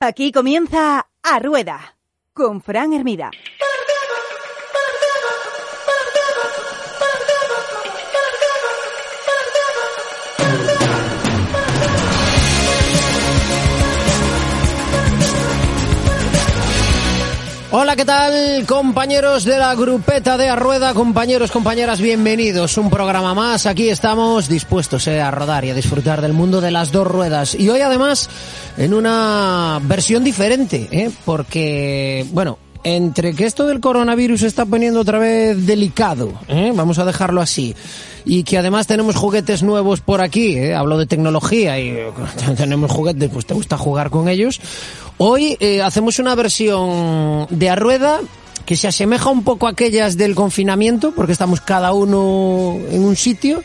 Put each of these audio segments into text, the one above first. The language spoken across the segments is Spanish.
Aquí comienza A Rueda con Fran Hermida. Hola, ¿qué tal, compañeros de la grupeta de Arrueda? Compañeros, compañeras, bienvenidos. Un programa más. Aquí estamos dispuestos eh, a rodar y a disfrutar del mundo de las dos ruedas. Y hoy, además, en una versión diferente, ¿eh? porque, bueno, entre que esto del coronavirus se está poniendo otra vez delicado, ¿eh? vamos a dejarlo así, y que además tenemos juguetes nuevos por aquí, ¿eh? hablo de tecnología y tenemos juguetes, pues te gusta jugar con ellos. Hoy eh, hacemos una versión de a rueda que se asemeja un poco a aquellas del confinamiento, porque estamos cada uno en un sitio,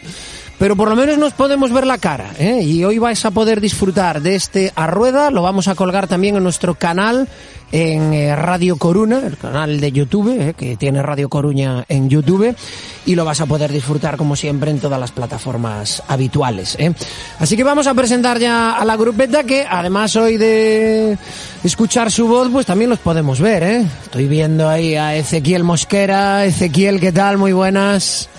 pero por lo menos nos podemos ver la cara. ¿eh? Y hoy vais a poder disfrutar de este a rueda, lo vamos a colgar también en nuestro canal en eh, Radio Coruna, el canal de YouTube, eh, que tiene Radio Coruña en YouTube, y lo vas a poder disfrutar como siempre en todas las plataformas habituales. ¿eh? Así que vamos a presentar ya a la grupeta que además hoy de escuchar su voz, pues también los podemos ver. ¿eh? Estoy viendo ahí a Ezequiel Mosquera. Ezequiel, ¿qué tal? Muy buenas.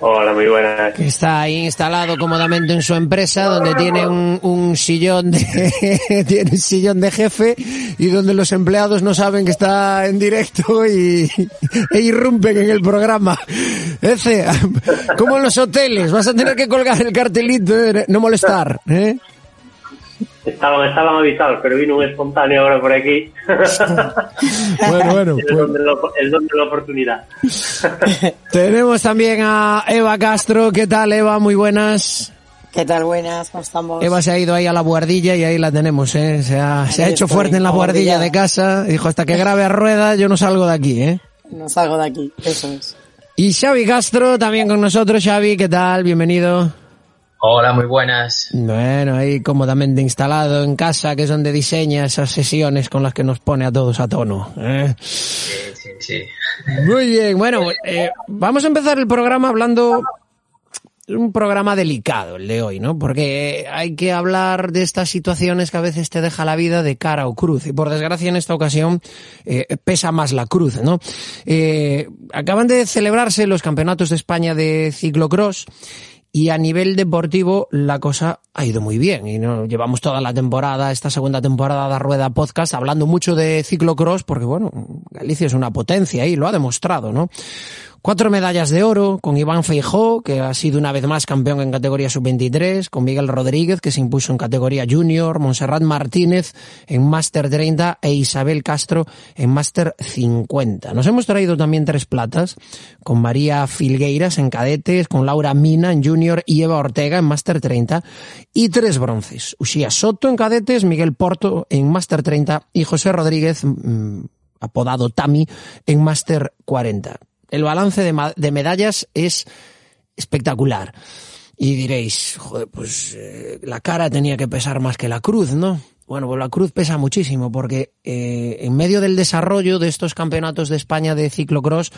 Hola, muy buenas. Que está ahí instalado cómodamente en su empresa, donde tiene un, un sillón de tiene un sillón de jefe y donde los empleados no saben que está en directo y e irrumpen en el programa. Ese, como en los hoteles, vas a tener que colgar el cartelito de no molestar, ¿eh? Estaban, estaban avisados, pero vino un espontáneo ahora por aquí. Bueno, bueno, el, pues- don de la, el don de la oportunidad. Tenemos también a Eva Castro. ¿Qué tal, Eva? Muy buenas. ¿Qué tal? Buenas, ¿cómo estamos? Eva se ha ido ahí a la buhardilla y ahí la tenemos, ¿eh? Se ha, se ha hecho estoy, fuerte en la buhardilla de casa. Dijo, hasta que grabe a rueda, yo no salgo de aquí, ¿eh? No salgo de aquí, eso es. Y Xavi Castro también con nosotros. Xavi, ¿qué tal? Bienvenido. Hola, muy buenas. Bueno, ahí cómodamente instalado en casa, que es donde diseña esas sesiones con las que nos pone a todos a tono. ¿eh? Sí, sí, sí. Muy bien, bueno, eh, vamos a empezar el programa hablando un programa delicado el de hoy, ¿no? Porque hay que hablar de estas situaciones que a veces te deja la vida de cara o cruz. Y por desgracia en esta ocasión eh, pesa más la cruz, ¿no? Eh, acaban de celebrarse los campeonatos de España de ciclocross y a nivel deportivo la cosa ha ido muy bien y no llevamos toda la temporada, esta segunda temporada de Rueda Podcast hablando mucho de ciclocross porque bueno, Galicia es una potencia y lo ha demostrado, ¿no? Cuatro medallas de oro con Iván Feijó, que ha sido una vez más campeón en categoría sub-23, con Miguel Rodríguez, que se impuso en categoría junior, Monserrat Martínez en Máster 30 e Isabel Castro en Máster 50. Nos hemos traído también tres platas, con María Filgueiras en cadetes, con Laura Mina en junior y Eva Ortega en Máster 30, y tres bronces, Ushia Soto en cadetes, Miguel Porto en Máster 30 y José Rodríguez, mm, apodado Tami, en Máster 40 el balance de, de medallas es espectacular. Y diréis, joder, pues eh, la cara tenía que pesar más que la cruz, ¿no? Bueno, pues la cruz pesa muchísimo porque eh, en medio del desarrollo de estos campeonatos de España de ciclocross,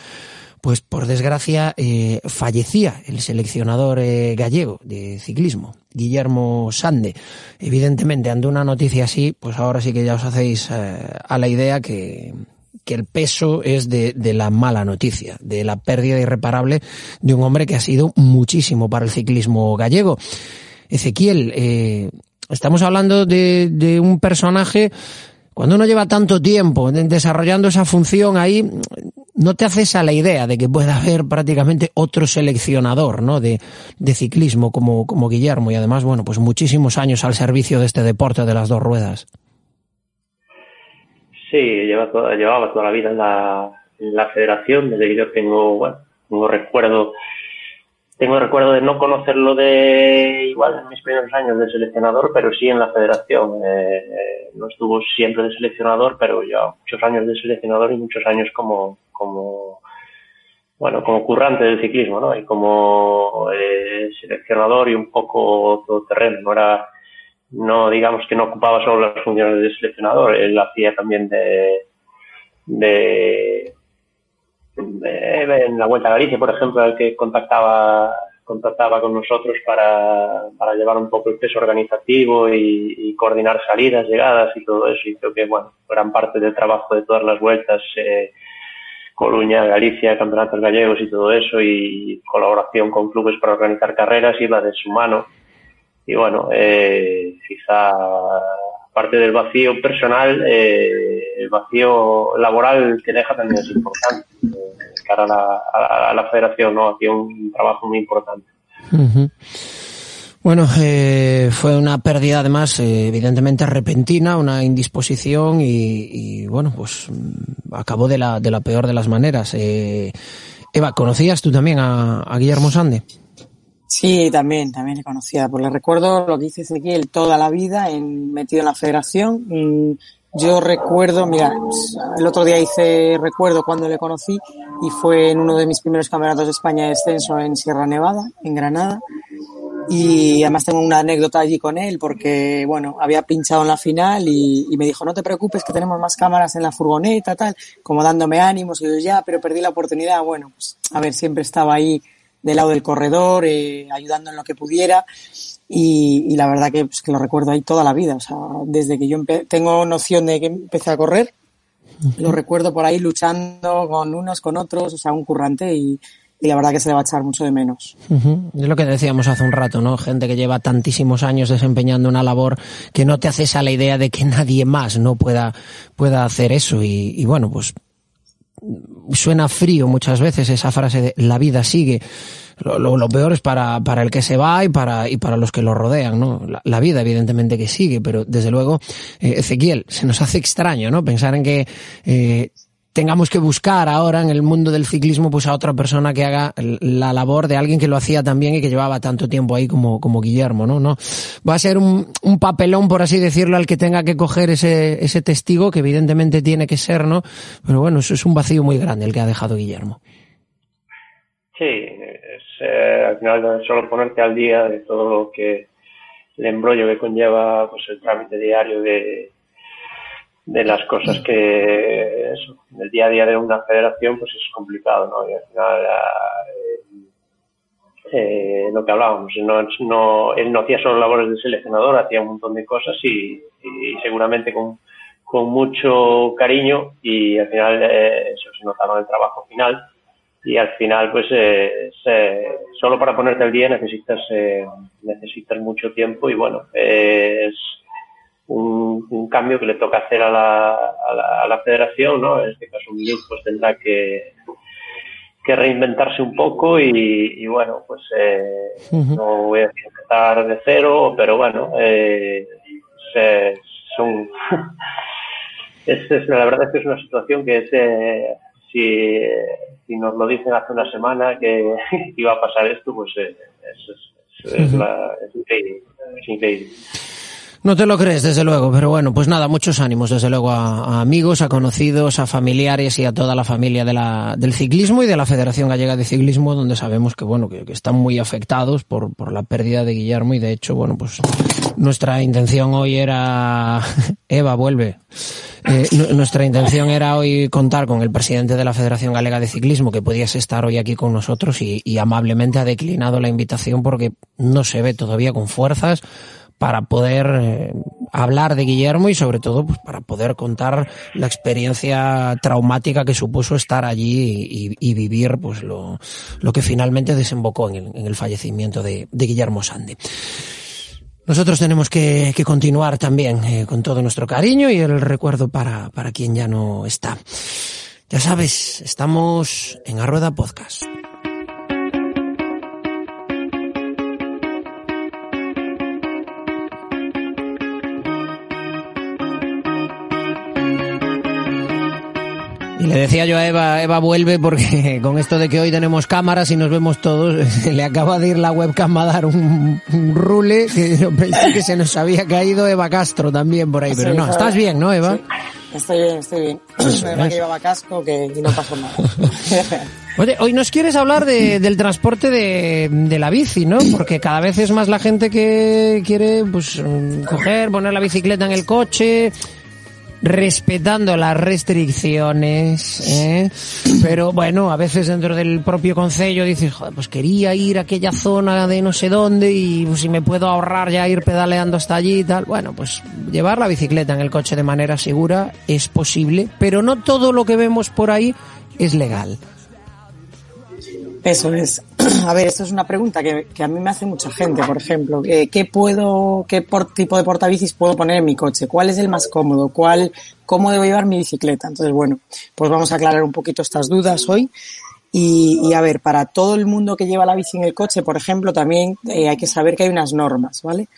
pues por desgracia eh, fallecía el seleccionador eh, gallego de ciclismo, Guillermo Sande. Evidentemente, ante una noticia así, pues ahora sí que ya os hacéis eh, a la idea que, que el peso es de, de la mala noticia, de la pérdida irreparable de un hombre que ha sido muchísimo para el ciclismo gallego. Ezequiel, eh, estamos hablando de, de un personaje, cuando uno lleva tanto tiempo de- desarrollando esa función ahí, no te haces a la idea de que pueda haber prácticamente otro seleccionador ¿no? de, ciclismo como, Guillermo y además, bueno, pues muchísimos años al servicio de este deporte de las dos ruedas. Sí, lleva toda- llevaba toda la vida en la, federación, desde que yo tengo, bueno, tengo recuerdo, tengo recuerdo de no conocerlo de igual en mis primeros años de seleccionador, pero sí en la federación. Eh, eh, no estuvo siempre de seleccionador, pero ya muchos años de seleccionador y muchos años como, como, bueno, como currante del ciclismo, ¿no? Y como eh, seleccionador y un poco todoterreno, no era, no digamos que no ocupaba solo las funciones de seleccionador, él hacía también de, de, en la Vuelta a Galicia, por ejemplo, al que contactaba contactaba con nosotros para, para llevar un poco el peso organizativo y, y, coordinar salidas, llegadas y todo eso. Y creo que, bueno, gran parte del trabajo de todas las vueltas, eh, Coruña, Galicia, campeonatos gallegos y todo eso, y colaboración con clubes para organizar carreras, iba de su mano. Y bueno, eh, quizá parte del vacío personal, eh, el vacío laboral que deja también es importante eh, cara a la, a, la, federación, ¿no? Hacía un trabajo muy importante. Bueno, eh, fue una pérdida además eh, evidentemente repentina, una indisposición y, y, bueno, pues acabó de la, de la peor de las maneras. Eh, Eva, ¿conocías tú también a, a Guillermo Sande? Sí, también, también le conocía. Pues le recuerdo lo que dice Ezequiel toda la vida en, metido en la federación. Yo recuerdo, mira, el otro día hice recuerdo cuando le conocí y fue en uno de mis primeros campeonatos de España de descenso en Sierra Nevada, en Granada. Y además tengo una anécdota allí con él porque, bueno, había pinchado en la final y, y, me dijo, no te preocupes que tenemos más cámaras en la furgoneta, tal, como dándome ánimos. Y yo, ya, pero perdí la oportunidad. Bueno, pues, a ver, siempre estaba ahí del lado del corredor, eh, ayudando en lo que pudiera. Y, y la verdad que, pues, que, lo recuerdo ahí toda la vida. O sea, desde que yo tengo noción de que empecé a correr, lo recuerdo por ahí luchando con unos, con otros, o sea, un currante y, y la verdad que se le va a echar mucho de menos. Uh. Es lo que decíamos hace un rato, ¿no? Gente que lleva tantísimos años desempeñando una labor que no te haces a la idea de que nadie más no pueda, pueda hacer eso. Y, y bueno, pues suena frío muchas veces esa frase de la vida sigue. Lo, peor es para, para el que se va y para, y para los que lo rodean, ¿no? La, la vida, evidentemente, que sigue, pero desde luego, eh, Ezequiel, se nos hace extraño, ¿no? Pensar en que eh, tengamos que buscar ahora en el mundo del ciclismo pues a otra persona que haga la labor de alguien que lo hacía también y que llevaba tanto tiempo ahí como, como Guillermo, ¿no? no Va a ser un, un papelón, por así decirlo, al que tenga que coger ese, ese testigo, que evidentemente tiene que ser, ¿no? Pero bueno, eso es un vacío muy grande el que ha dejado Guillermo. Sí, es, eh, al final solo ponerte al día de todo lo que el embrollo que conlleva pues el trámite diario de de las cosas que eso, el día a día de una federación pues es complicado, ¿no? Y al final eh, eh, lo que hablábamos, no, no, él no hacía solo labores de seleccionador, hacía un montón de cosas y, y seguramente con, con mucho cariño y al final eh, eso se notaba en el trabajo final y al final pues eh, solo para ponerte al día necesitas eh, necesitas mucho tiempo y bueno es un, un, cambio que le toca hacer a la, a la, a la federación, ¿no? En este caso Miguel pues tendrá que, que reinventarse un poco y, y bueno, pues eh, uh -huh. no voy a empezar de cero, pero bueno, eh, se, son... es, es, la verdad es que es una situación que es, eh, si, si nos lo dicen hace una semana que iba a pasar esto, pues eh, es, es, es, uh -huh. la, es increíble. Es increíble. No te lo crees, desde luego, pero bueno, pues nada, muchos ánimos, desde luego, a, amigos, a conocidos, a familiares y a toda la familia de la, del ciclismo y de la Federación Gallega de Ciclismo, donde sabemos que, bueno, que, que están muy afectados por, por la pérdida de Guillermo y de hecho, bueno, pues nuestra intención hoy era, Eva, vuelve. Eh, nuestra intención era hoy contar con el presidente de la Federación Galega de Ciclismo que pudiese estar hoy aquí con nosotros y, y amablemente ha declinado la invitación porque no se ve todavía con fuerzas para poder eh, hablar de Guillermo y sobre todo pues, para poder contar la experiencia traumática que supuso estar allí y, vivir pues lo, que finalmente desembocó en el, en el fallecimiento de, Guillermo Sande. Nosotros tenemos que, que continuar también eh, con todo nuestro cariño y el recuerdo para, para quien ya no está. Ya sabes, estamos en Arrueda Podcast. Le decía yo a Eva, Eva vuelve porque con esto de que hoy tenemos cámaras y nos vemos todos, le acaba de ir la webcam a dar un, un rule que yo pensé que se nos había caído Eva Castro también por ahí, pero sí, no, estás bien, ¿no, Eva? Sí. Estoy bien, estoy bien. Además que llevaba casco que y no pasó nada. Oye, hoy nos quieres hablar de, del transporte de, de, la bici, ¿no? Porque cada vez es más la gente que quiere, pues, coger, poner la bicicleta en el coche, respetando las restricciones, ¿eh? pero bueno, a veces dentro del propio concello dices, joder, pues quería ir a aquella zona de no sé dónde y pues, si me puedo ahorrar ya ir pedaleando hasta allí y tal. Bueno, pues llevar la bicicleta en el coche de manera segura es posible, pero no todo lo que vemos por ahí es legal. Eso es. A ver, esto es una pregunta que, a mí me hace mucha gente, por ejemplo. Eh, ¿Qué puedo, qué por, tipo de portabicis puedo poner en mi coche? ¿Cuál es el más cómodo? ¿Cuál, cómo debo llevar mi bicicleta? Entonces, bueno, pues vamos a aclarar un poquito estas dudas hoy. Y, a ver, para todo el mundo que lleva la bici en el coche, por ejemplo, también eh, hay que saber que hay unas normas, ¿vale?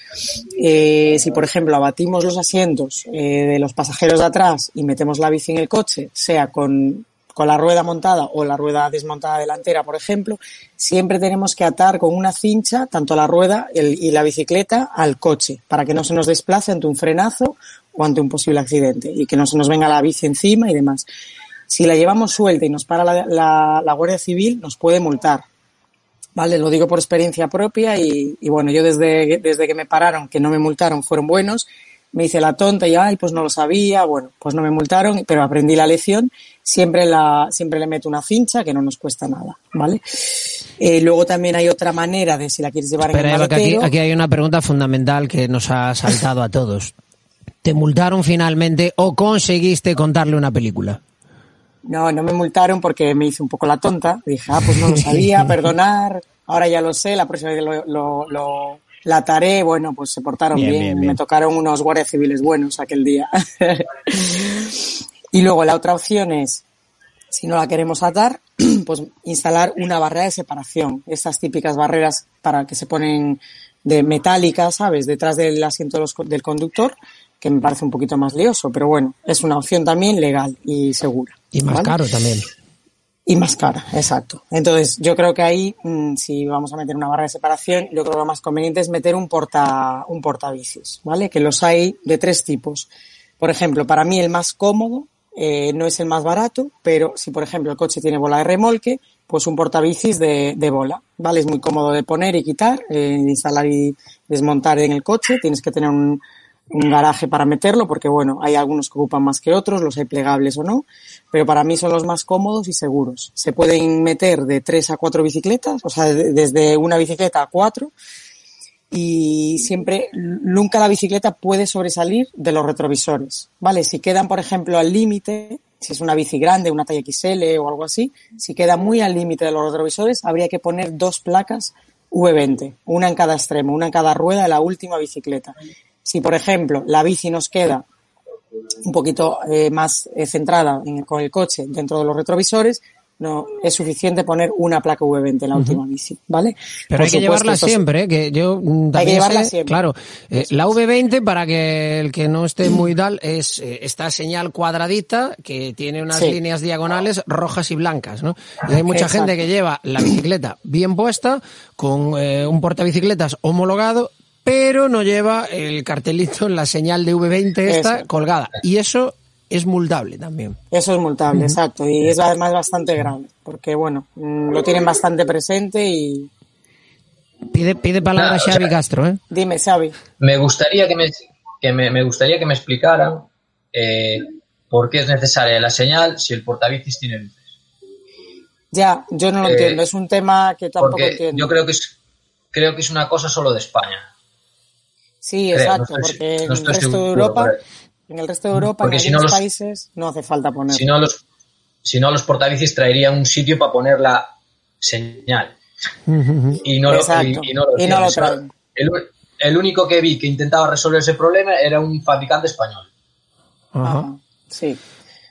Eh, si, por ejemplo, abatimos los asientos de los pasajeros de atrás y metemos la bici en el coche, sea con con la rueda montada o la rueda desmontada delantera, por ejemplo, siempre tenemos que atar con una cincha tanto la rueda y la bicicleta al coche para que no se nos desplace ante un frenazo o ante un posible accidente y que no se nos venga la bici encima y demás. Si la llevamos suelta y nos para la, la, la Guardia Civil, nos puede multar. Vale, lo digo por experiencia propia y, y bueno, yo desde, desde que me pararon, que no me multaron, fueron buenos me hice la tonta y ay, pues no lo sabía, bueno, pues no me multaron, pero aprendí la lección, siempre la, siempre le meto una cincha que no nos cuesta nada, ¿vale? Eh, luego también hay otra manera de si la quieres llevar Pero en el Eva, que aquí, maletero. aquí hay una pregunta fundamental que nos ha saltado a todos. ¿Te multaron finalmente o conseguiste contarle una película? No, no me multaron porque me hice un poco la tonta. Dije, ah, pues no lo sabía, perdonar, ahora ya lo sé, la próxima vez lo, lo, lo la taré, bueno, pues se portaron Bien, bien, bien, bien. me tocaron unos guardias civiles buenos aquel día. y luego la otra opción es, si no la queremos atar, pues instalar una barrera de separación. Estas típicas barreras para que se ponen de metálica, ¿sabes? Detrás del asiento de los co- del conductor, que me parece un poquito más lioso, pero bueno, es una opción también legal y segura. Y más ¿vale? caro también. Y más cara, exacto. Entonces, yo creo que ahí, mm, si vamos a meter una barra de separación, yo creo que lo más conveniente es meter un porta, un portabicis, ¿vale? Que los hay de tres tipos. Por ejemplo, para mí el más cómodo, eh, no es el más barato, pero si por ejemplo el coche tiene bola de remolque, pues un portabicis de, de bola, ¿vale? Es muy cómodo de poner y quitar, eh, instalar y desmontar en el coche, tienes que tener un, un garaje para meterlo, porque bueno, hay algunos que ocupan más que otros, los hay plegables o no, pero para mí son los más cómodos y seguros. Se pueden meter de tres a cuatro bicicletas, o sea, de- desde una bicicleta a cuatro, y siempre, nunca la bicicleta puede sobresalir de los retrovisores, ¿vale? Si quedan, por ejemplo, al límite, si es una bici grande, una talla XL o algo así, si queda muy al límite de los retrovisores, habría que poner dos placas V20, una en cada extremo, una en cada rueda de la última bicicleta. Si, por ejemplo, la bici nos queda un poquito eh, más eh, centrada en- con el coche dentro de los retrovisores, no es suficiente poner una placa V20 en la última bici, ¿vale? Pero Por hay que supuesto, llevarla siempre, ¿eh? que yo mm, también llevarla sé- siempre. Claro, eh, la V20 para que el que no esté muy tal es eh, esta señal cuadradita que tiene unas Sí. líneas diagonales rojas y blancas, ¿no? Y hay mucha Exacto. gente que lleva la bicicleta bien puesta con un portabicicletas homologado pero no lleva el cartelito la señal de V20 esta Eso. colgada y eso es multable también. Eso es multable, exacto. Y es además bastante grave, porque bueno, mm, lo tienen bastante presente y Pide, pide palabra o Xavi sea- Castro, ¿eh? dime, Xavi. Me gustaría que me, que me, me gustaría que me explicaran eh, por qué es necesaria la señal si el portabicis tiene luces. Ya, yo no lo Eh, entiendo, es un tema que tampoco entiendo. yo creo que es creo que es una cosa solo de España. Sí, creo, exacto, no estoy- porque no en el resto de Europa, pero- en el resto de Europa, Porque en si no los- países, no hace falta poner. Si no los si no los portabicis traerían un sitio para poner la señal. Y no, lo- y, y no lo Y no lo traen. el, el único que vi que intentaba resolver ese problema era un fabricante español. Ajá. Ajá, sí.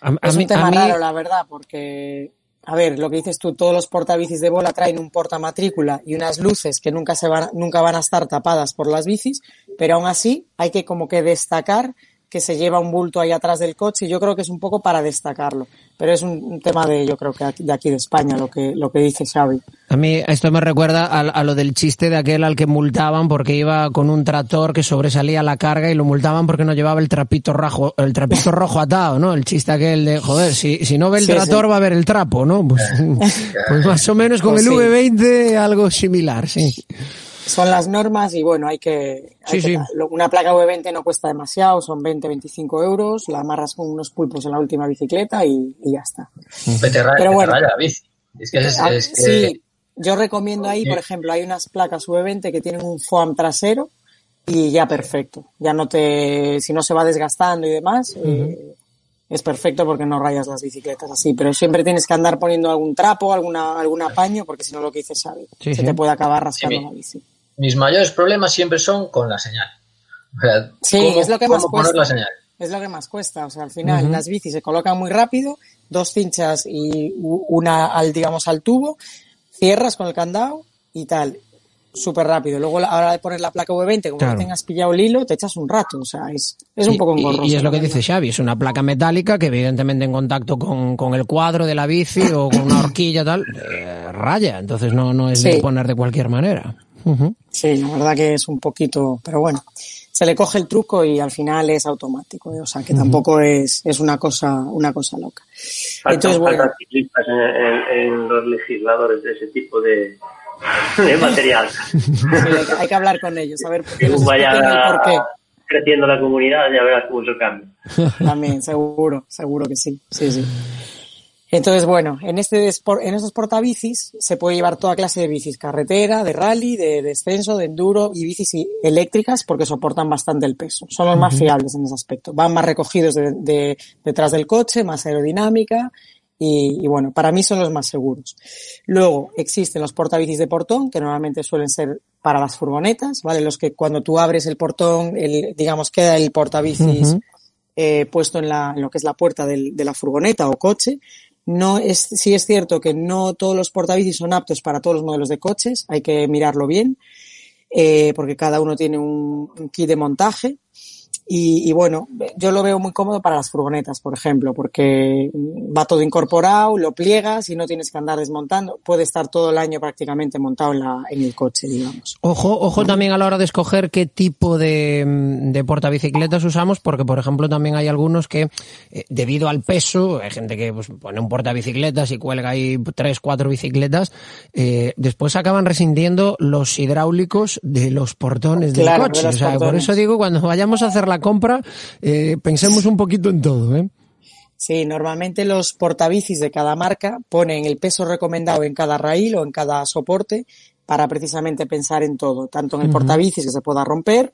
A, a Es mí- un tema a mí- raro, la verdad, porque, a ver, lo que dices tú, todos los portabicis de bola traen un portamatrícula y unas luces que nunca se van, nunca van a estar tapadas por las bicis, pero aún así hay que como que destacar que se lleva un bulto ahí atrás del coche y yo creo que es un poco para destacarlo. Pero es un, un tema de, yo creo que aquí- de aquí de España, lo que, lo que dice Xavi. A mí esto me recuerda a, a lo del chiste de aquel al que multaban porque iba con un tractor que sobresalía la carga y lo multaban porque no llevaba el trapito rojo, el trapito rojo atado, ¿no? El chiste aquel de, joder, si, si no ve el Sí, tractor sí. va a ver el trapo, ¿no? Pues, pues más o menos con Pues el sí. V20 algo similar, sí. Son las normas y bueno, hay que... hay Sí, que- sí. lo- Una placa V20 no cuesta demasiado, son 20, 25 euros, la amarras con unos pulpos en la última bicicleta y, y ya está. Que te raya, Pero bueno. la bici. Es que es, Ah, es que... Sí, yo recomiendo ahí, por ejemplo, hay unas placas V20 que tienen un foam trasero y ya perfecto. Ya no te, si no se va desgastando y demás, eh, es perfecto porque no rayas las bicicletas así. Pero siempre tienes que andar poniendo algún trapo, alguna, algún apaño, porque si no lo que dices, sabe, Sí, se sí. te puede acabar rascando Sí, la bici. Mis mayores problemas siempre son con la señal. O sea, Sí, ¿cómo- es lo que más cuesta. la señal? Es lo que más cuesta. O sea, al final las bicis se colocan muy rápido, dos cinchas y una al, digamos, al tubo, cierras con el candado y tal. Súper rápido. Luego, a la hora de poner la placa V20, como Claro. no tengas pillado el hilo, te echas un rato. O sea, es, es un Y- poco y, engorroso. y es lo que dice. Xavi, es una placa metálica que evidentemente en contacto con, con el cuadro de la bici o con una horquilla tal, eh, raya, entonces no, no es de Sí. poner de cualquier manera. Sí, la verdad que es un poquito, pero bueno, se le coge el truco y al final es automático, ¿eh? o sea que tampoco es, es una cosa, una cosa loca. Faltan, Entonces, bueno, faltan ciclistas en, en- en los legisladores de ese tipo de, de material. sí, hay, que- hay que hablar con ellos, a ver por qué vaya el porqué. creciendo la comunidad, ya verás cómo eso cambia. También, seguro, seguro que sí, sí, sí. Entonces, bueno, en este en estos portabicis se puede llevar toda clase de bicis, carretera, de rally, de descenso, de enduro y bicis eléctricas porque soportan bastante el peso. Son los más fiables en ese aspecto. Van más recogidos de- de- detrás del coche, más aerodinámica y, y bueno, para mí son los más seguros. Luego existen los portabicis de portón que normalmente suelen ser para las furgonetas, ¿vale? Los que cuando tú abres el portón, el, digamos, queda el portabicis eh, puesto en, la, en lo que es la puerta del- de la furgoneta o coche. No es, sí es cierto que no todos los portabicis son aptos para todos los modelos de coches, hay que mirarlo bien, eh, porque cada uno tiene un, un kit de montaje. Y, y bueno, yo lo veo muy cómodo para las furgonetas, por ejemplo, porque va todo incorporado, lo pliegas y no tienes que andar desmontando. Puede estar todo el año prácticamente montado en, la, en el coche, digamos. Ojo, ojo también a la hora de escoger qué tipo de, de portabicicletas usamos, porque por ejemplo también hay algunos que, eh, debido al peso, hay gente que pues, pone un portabicicletas y cuelga ahí tres, cuatro bicicletas, eh, después acaban rescindiendo los hidráulicos de los portones del Claro, de coche. los o sea, por eso digo, cuando vayamos a hacer la compra, eh, pensemos un poquito en todo, ¿eh? Sí, normalmente los portabicis de cada marca ponen el peso recomendado en cada raíl o en cada soporte para precisamente pensar en todo, tanto en el portabicis que se pueda romper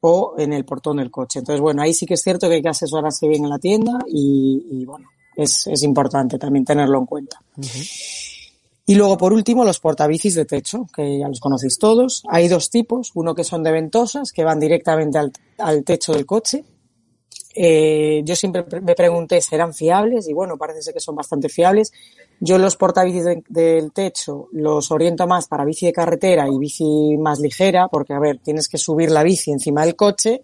o en el portón del coche. Entonces, bueno, ahí sí que es cierto que hay que asesorarse bien en la tienda y, y, bueno, es, es importante también tenerlo en cuenta. Y luego, por último, los portabicis de techo, que ya los conocéis todos. Hay dos tipos, uno que son de ventosas, que van directamente al, al techo del coche. Eh, yo siempre pre- me pregunté, ¿serán fiables? Y bueno, parece ser que son bastante fiables. Yo los portabicis de- del techo los oriento más para bici de carretera y bici más ligera, porque a ver, tienes que subir la bici encima del coche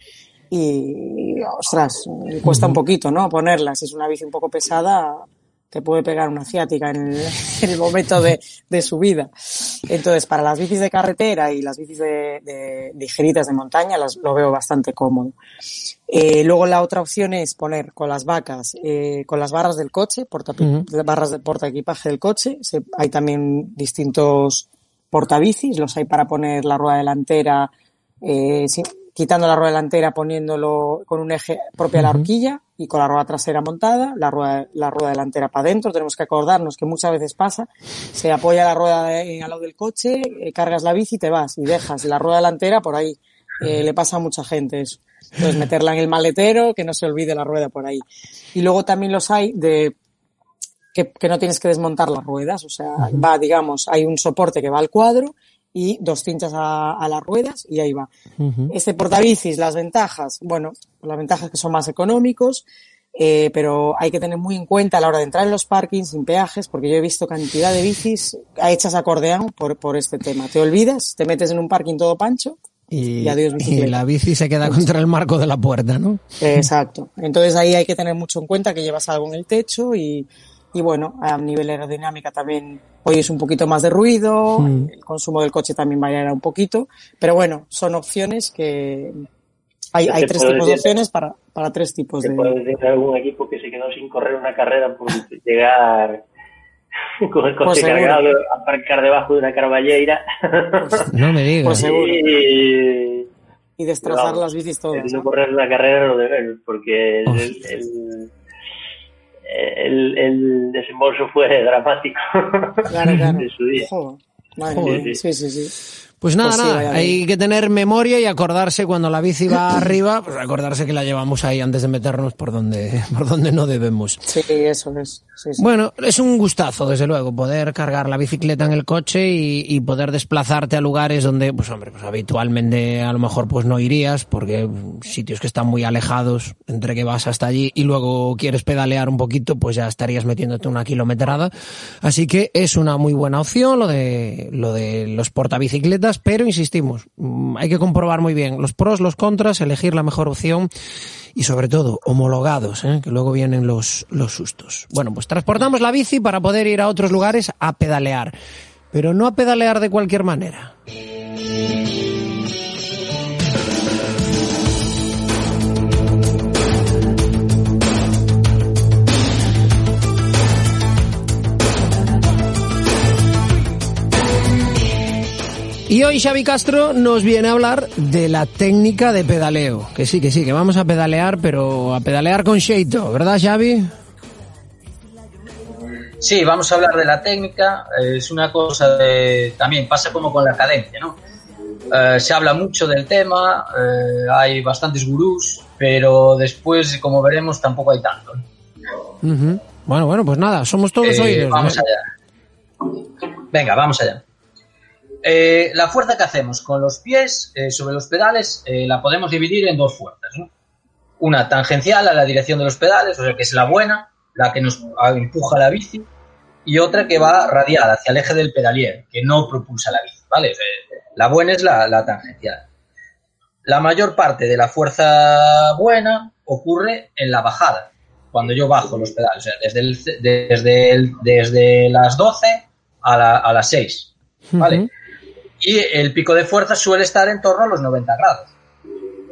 y, ostras, cuesta un poquito, ¿no? Ponerla. Si es una bici un poco pesada, te puede pegar una ciática en el, en el momento de, de subida. Entonces, para las bicis de carretera y las bicis de, de ligeritas de montaña, las, lo veo bastante cómodo. Eh, luego la otra opción es poner con las vacas, eh, con las barras del coche, porta, barras de porta equipaje del coche. Se- hay también distintos portabicis, los hay para poner la rueda delantera, eh, sí, quitando la rueda delantera, poniéndolo con un eje propio a la horquilla y con la rueda trasera montada, la rueda, la rueda delantera para adentro. Tenemos que acordarnos que muchas veces pasa, se apoya la rueda de- al lado del coche, eh, cargas la bici y te vas y dejas la rueda delantera por ahí. Eh, le pasa a mucha gente eso. Entonces meterla en el maletero, que no se olvide la rueda por ahí. Y luego también los hay de que, que no tienes que desmontar las ruedas, o sea, va, digamos, hay un soporte que va al cuadro y dos cinchas a, a las ruedas y ahí va. Ujú. Este portabicis, las ventajas, bueno, las ventajas que son más económicos, eh, pero hay que tener muy en cuenta a la hora de entrar en los parkings sin peajes, porque yo he visto cantidad de bicis hechas acordeón por, por este tema. Te olvidas, te metes en un parking todo pancho Y, Y adiós y la bici se queda contra el marco de la puerta, ¿no? Exacto. Entonces ahí hay que tener mucho en cuenta que llevas algo en el techo y, y bueno, a nivel aerodinámica también oyes un poquito más de ruido, Mm. el consumo del coche también variará un poquito, pero bueno, son opciones que hay, hay tres tipos de decir- opciones para, para tres tipos de... puede decir algún equipo que se quedó sin correr una carrera por llegar con el Pues coche seguro. cargado, aparcar debajo de una carballeira No me digas. Pues seguro. y, Y destrozar Vamos, las bicis todas. el ¿no? no correr la carrera lo de menos, porque el, Hostia. el, el, el desembolso fue dramático Claro, claro. en su día. Joder. Joder. Sí, sí, sí. Pues nada, Pues sí, nada, hay que tener memoria y acordarse cuando la bici va arriba, pues acordarse que la llevamos ahí antes de meternos por donde, por donde no debemos. Sí, eso es. Sí, sí. Bueno, es un gustazo, desde luego, poder cargar la bicicleta en el coche y, y poder desplazarte a lugares donde, pues hombre, pues habitualmente a lo mejor pues no irías, porque sitios que están muy alejados, entre que vas hasta allí y luego quieres pedalear un poquito, pues ya estarías metiéndote una kilometrada. Así que es una muy buena opción lo de, lo de los portabicicletas, pero insistimos, mm, hay que comprobar muy bien los pros, los contras, elegir la mejor opción y sobre todo homologados, ¿eh? que luego vienen los, los sustos. Bueno, pues transportamos la bici para poder ir a otros lugares a pedalear, pero no a pedalear de cualquier manera. Y hoy Xavi Castro nos viene a hablar de la técnica de pedaleo. Que sí, que sí, que vamos a pedalear, pero a pedalear con Sheito, ¿verdad Xavi? Sí, vamos a hablar de la técnica. eh, Es una cosa de, también pasa como con la cadencia, ¿no? Eh, se habla mucho del tema, eh, hay bastantes gurús, pero después, como veremos, tampoco hay tanto. Bueno, bueno, pues nada, somos todos Eh, oídos. vamos allá. Venga, vamos allá. Eh, la fuerza que hacemos con los pies eh, sobre los pedales eh, la podemos dividir en dos fuerzas. ¿no? Una tangencial a la dirección de los pedales, o sea que es la buena, la que nos ah, empuja la bici, y otra que va radial hacia el eje del pedalier, que no propulsa la bici. ¿vale? La buena es la, tangencial. La mayor parte de la fuerza buena ocurre en la bajada, cuando yo bajo los pedales, o sea, desde, el, desde, desde las 12 a, la, a las 6. ¿vale? Y el pico de fuerza suele estar en torno a los 90 grados,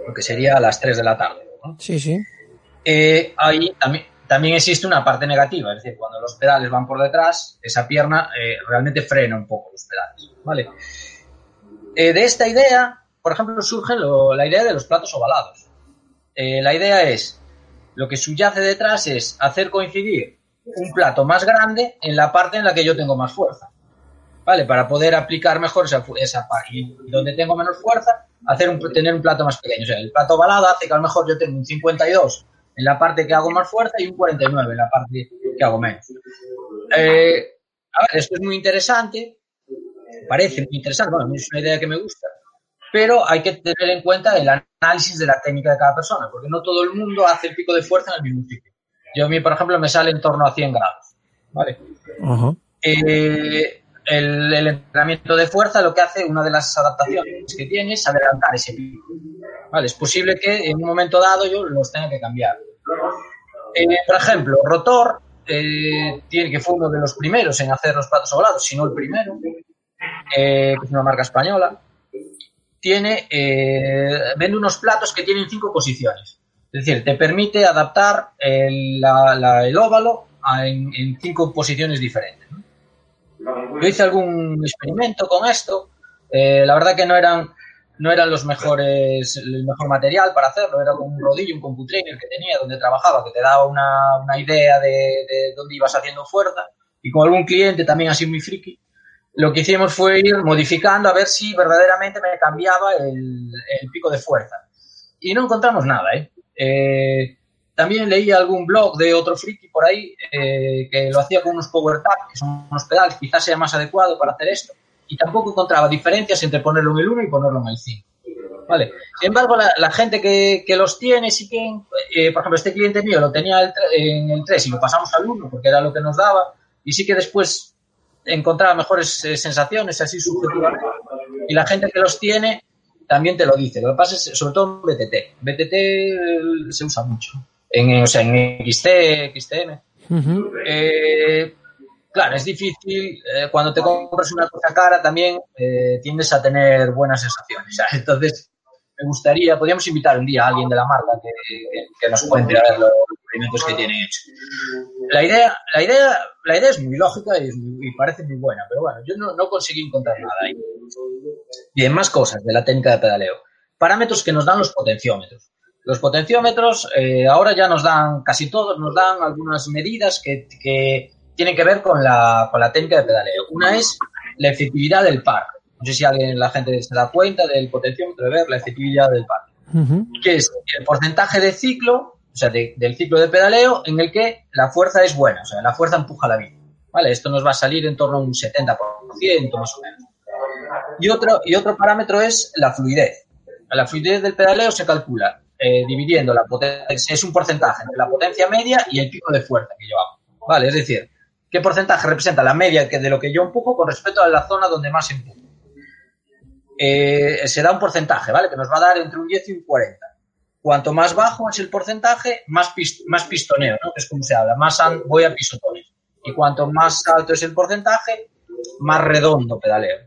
lo que sería a las 3 de la tarde. ¿no? Sí, sí. Eh, ahí también, también existe una parte negativa, es decir, cuando los pedales van por detrás, esa pierna eh, realmente frena un poco los pedales. ¿vale? Eh, de esta idea, por ejemplo, surge lo- la idea de los platos ovalados. La idea es, lo que subyace detrás es hacer coincidir un plato más grande en la parte en la que yo tengo más fuerza. ¿Vale? Para poder aplicar mejor esa, esa parte. Y donde tengo menos fuerza, hacer un, tener un plato más pequeño. O sea, el plato ovalado hace que a lo mejor yo tengo un 52 en la parte que hago más fuerza y un 49 en la parte que hago menos. Eh, a ver, esto es muy interesante, parece muy interesante, bueno, es una idea que me gusta, pero hay que tener en cuenta el análisis de la técnica de cada persona, porque no todo el mundo hace el pico de fuerza en el mismo sitio. Yo a mí, por ejemplo, me sale en torno a 100 grados, ¿vale? Ajá. Eh, el, el entrenamiento de fuerza lo que hace, una de las adaptaciones que tiene es adelantar ese pico. Es posible que en un momento dado yo los tenga que cambiar. Eh, por ejemplo, Rotor, eh, tiene, que fue uno de los primeros en hacer los platos ovalados, si no el primero, eh, que es una marca española, tiene, vende unos platos que tienen cinco posiciones. Es decir, te permite adaptar el, el óvalo en, cinco posiciones diferentes. Yo hice algún experimento con esto. eh, la verdad que no eran, no eran los mejores, el mejor material para hacerlo. Era un rodillo, un computrainer que tenía donde trabajaba, que te daba una, una idea de, de dónde ibas haciendo fuerza. Y con algún cliente también así muy friki, lo que hicimos fue ir modificando a ver si verdaderamente me cambiaba el, el pico de fuerza. Y no encontramos nada, ¿eh? Eh, también leí algún blog de otro friki por ahí eh, que lo hacía con unos power tap, que son unos pedales, quizás sea más adecuado para hacer esto. Y tampoco encontraba diferencias entre ponerlo en el 1 y ponerlo en el 5. Vale. Sin embargo, la, gente que, los tiene, sí que, eh, por ejemplo, este cliente mío lo tenía el en el 3 y lo pasamos al 1 porque era lo que nos daba. Y sí que después encontraba mejores eh, sensaciones así subjetivamente. Y la gente que los tiene también te lo dice. Lo que pasa es, sobre todo en BTT. BTT eh, se usa mucho. En, o sea, en XT, XTM. Ujú. Eh, claro, es difícil. eh, cuando te compras una cosa cara también eh, tiendes a tener buenas sensaciones. ¿sabes? Entonces, me gustaría, podríamos invitar un día a alguien de la marca que, que- que nos cuente a ver lo experimentos que tienen hechos. La idea, la idea, la idea es muy lógica y, es muy- y parece muy buena, pero bueno, yo no, no conseguí encontrar nada ahí. Bien, más cosas de la técnica de pedaleo. Parámetros que nos dan los potenciómetros. Los potenciómetros eh, ahora ya nos dan, casi todos nos dan algunas medidas que, que tienen que ver con la, con la técnica de pedaleo. Una es la efectividad del par. No sé si alguien, la gente se da cuenta del potenciómetro de ver la efectividad del par que es el porcentaje de ciclo, o sea, de- del ciclo de pedaleo en el que la fuerza es buena, o sea, la fuerza empuja la bici. ¿Vale? Esto nos va a salir en torno a un 70% más o menos. Y otro, y otro parámetro es la fluidez. La fluidez del pedaleo se calcula eh, dividiendo la potencia, es un porcentaje entre la potencia media y el pico de fuerza que llevamos. ¿Vale? Es decir, ¿qué porcentaje representa la media de lo que yo empujo con respecto a la zona donde más empujo? eh, se da un porcentaje, ¿vale? Que nos va a dar entre un 10 y un 40. Cuanto más bajo es el porcentaje, más, más pistoneo, ¿no? Que es como se habla, más voy a pisotones. Y cuanto más alto es el porcentaje, más redondo pedaleo.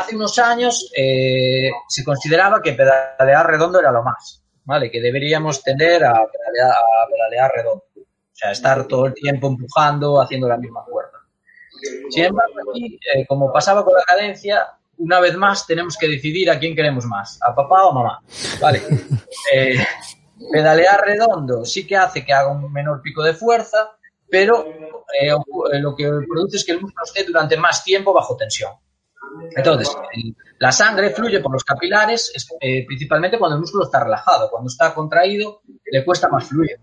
Hace unos años eh, se consideraba que pedalear redondo era lo más, ¿vale? Que deberíamos tender a pedalear, a pedalear redondo. O sea, estar todo el tiempo empujando, haciendo la misma fuerza. Sin embargo, aquí, eh, como pasaba con la cadencia, una vez más tenemos que decidir a quién queremos más, a papá o mamá. Vale. Eh, pedalear redondo sí que hace que haga un menor pico de fuerza, pero eh, lo que produce es que el músculo esté durante más tiempo bajo tensión. Entonces, la sangre fluye por los capilares, es- eh, principalmente cuando el músculo está relajado. Cuando está contraído, le cuesta más fluir.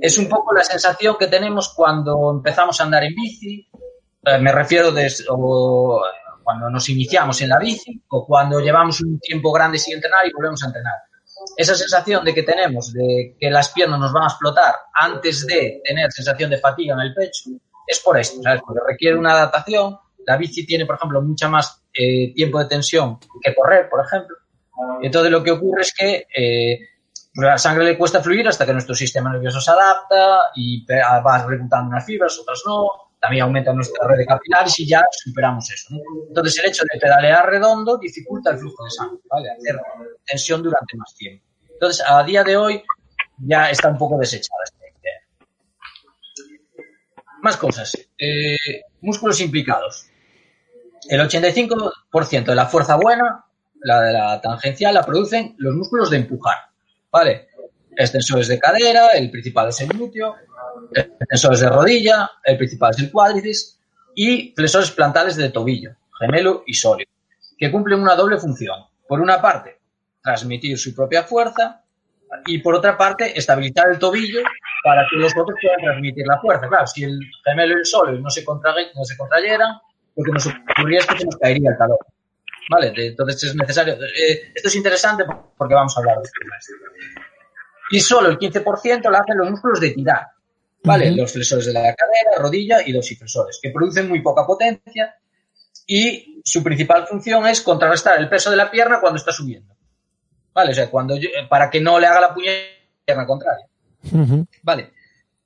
Es un poco la sensación que tenemos cuando empezamos a andar en bici, eh, me refiero des- o, cuando nos iniciamos en la bici o cuando llevamos un tiempo grande sin entrenar y volvemos a entrenar. Esa sensación de que tenemos de que las piernas nos van a explotar antes de tener sensación de fatiga en el pecho es por esto, ¿sabes? Porque requiere una adaptación. La bici tiene, por ejemplo, mucha más eh, tiempo de tensión que correr, por ejemplo. Entonces lo que ocurre es que eh, la sangre le cuesta fluir hasta que nuestro sistema nervioso se adapta y pe- va reclutando unas fibras, otras no. También aumenta nuestra red de capilares y ya superamos eso. Entonces el hecho de pedalear redondo dificulta el flujo de sangre, ¿vale? Hacer tensión durante más tiempo. Entonces a día de hoy ya está un poco desechada esta idea. Más cosas. Eh, músculos implicados. El 85% de la fuerza buena, la de la tangencial, la producen los músculos de empujar. ¿Vale? Extensores de cadera, el principal es el glúteo, extensores de rodilla, el principal es el cuádriceps y flexores plantales de tobillo, gemelo y sólido, que cumplen una doble función. Por una parte, transmitir su propia fuerza y por otra parte, estabilizar el tobillo para que los otros puedan transmitir la fuerza. Claro, si el gemelo y el sólido no se, no se contrayeran, lo que nos ocurriría es que se nos caería el talón. ¿Vale? Entonces es necesario. eh, esto es interesante porque vamos a hablar de esto. Y solo el 15% lo hacen los músculos de tirar. ¿Vale? Los flexores de la cadera, rodilla y dorsiflexores, que producen muy poca potencia y su principal función es contrarrestar el peso de la pierna cuando está subiendo. ¿Vale? O sea, cuando yo- para que no le haga la pierna contraria. Vale.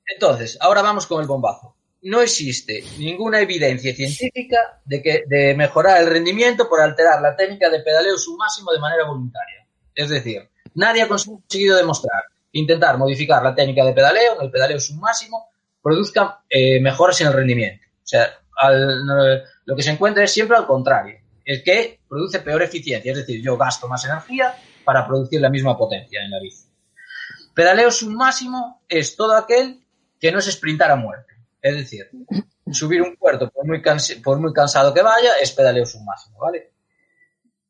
Entonces, ahora vamos con el bombazo. No existe ninguna evidencia científica de que de mejorar el rendimiento por alterar la técnica de pedaleo submáximo de manera voluntaria. Es decir, nadie ha conseguido demostrar que intentar modificar la técnica de pedaleo, en el pedaleo submáximo, produzca eh, mejoras en el rendimiento. O sea, al- no, lo que se encuentra es siempre al contrario. Es que produce peor eficiencia. Es decir, yo gasto más energía para producir la misma potencia en la bici. Pedaleo submáximo es todo aquel que no es sprintar a muerte. Es decir, subir un puerto por muy, cansado que vaya es pedaleo submáximo, ¿vale?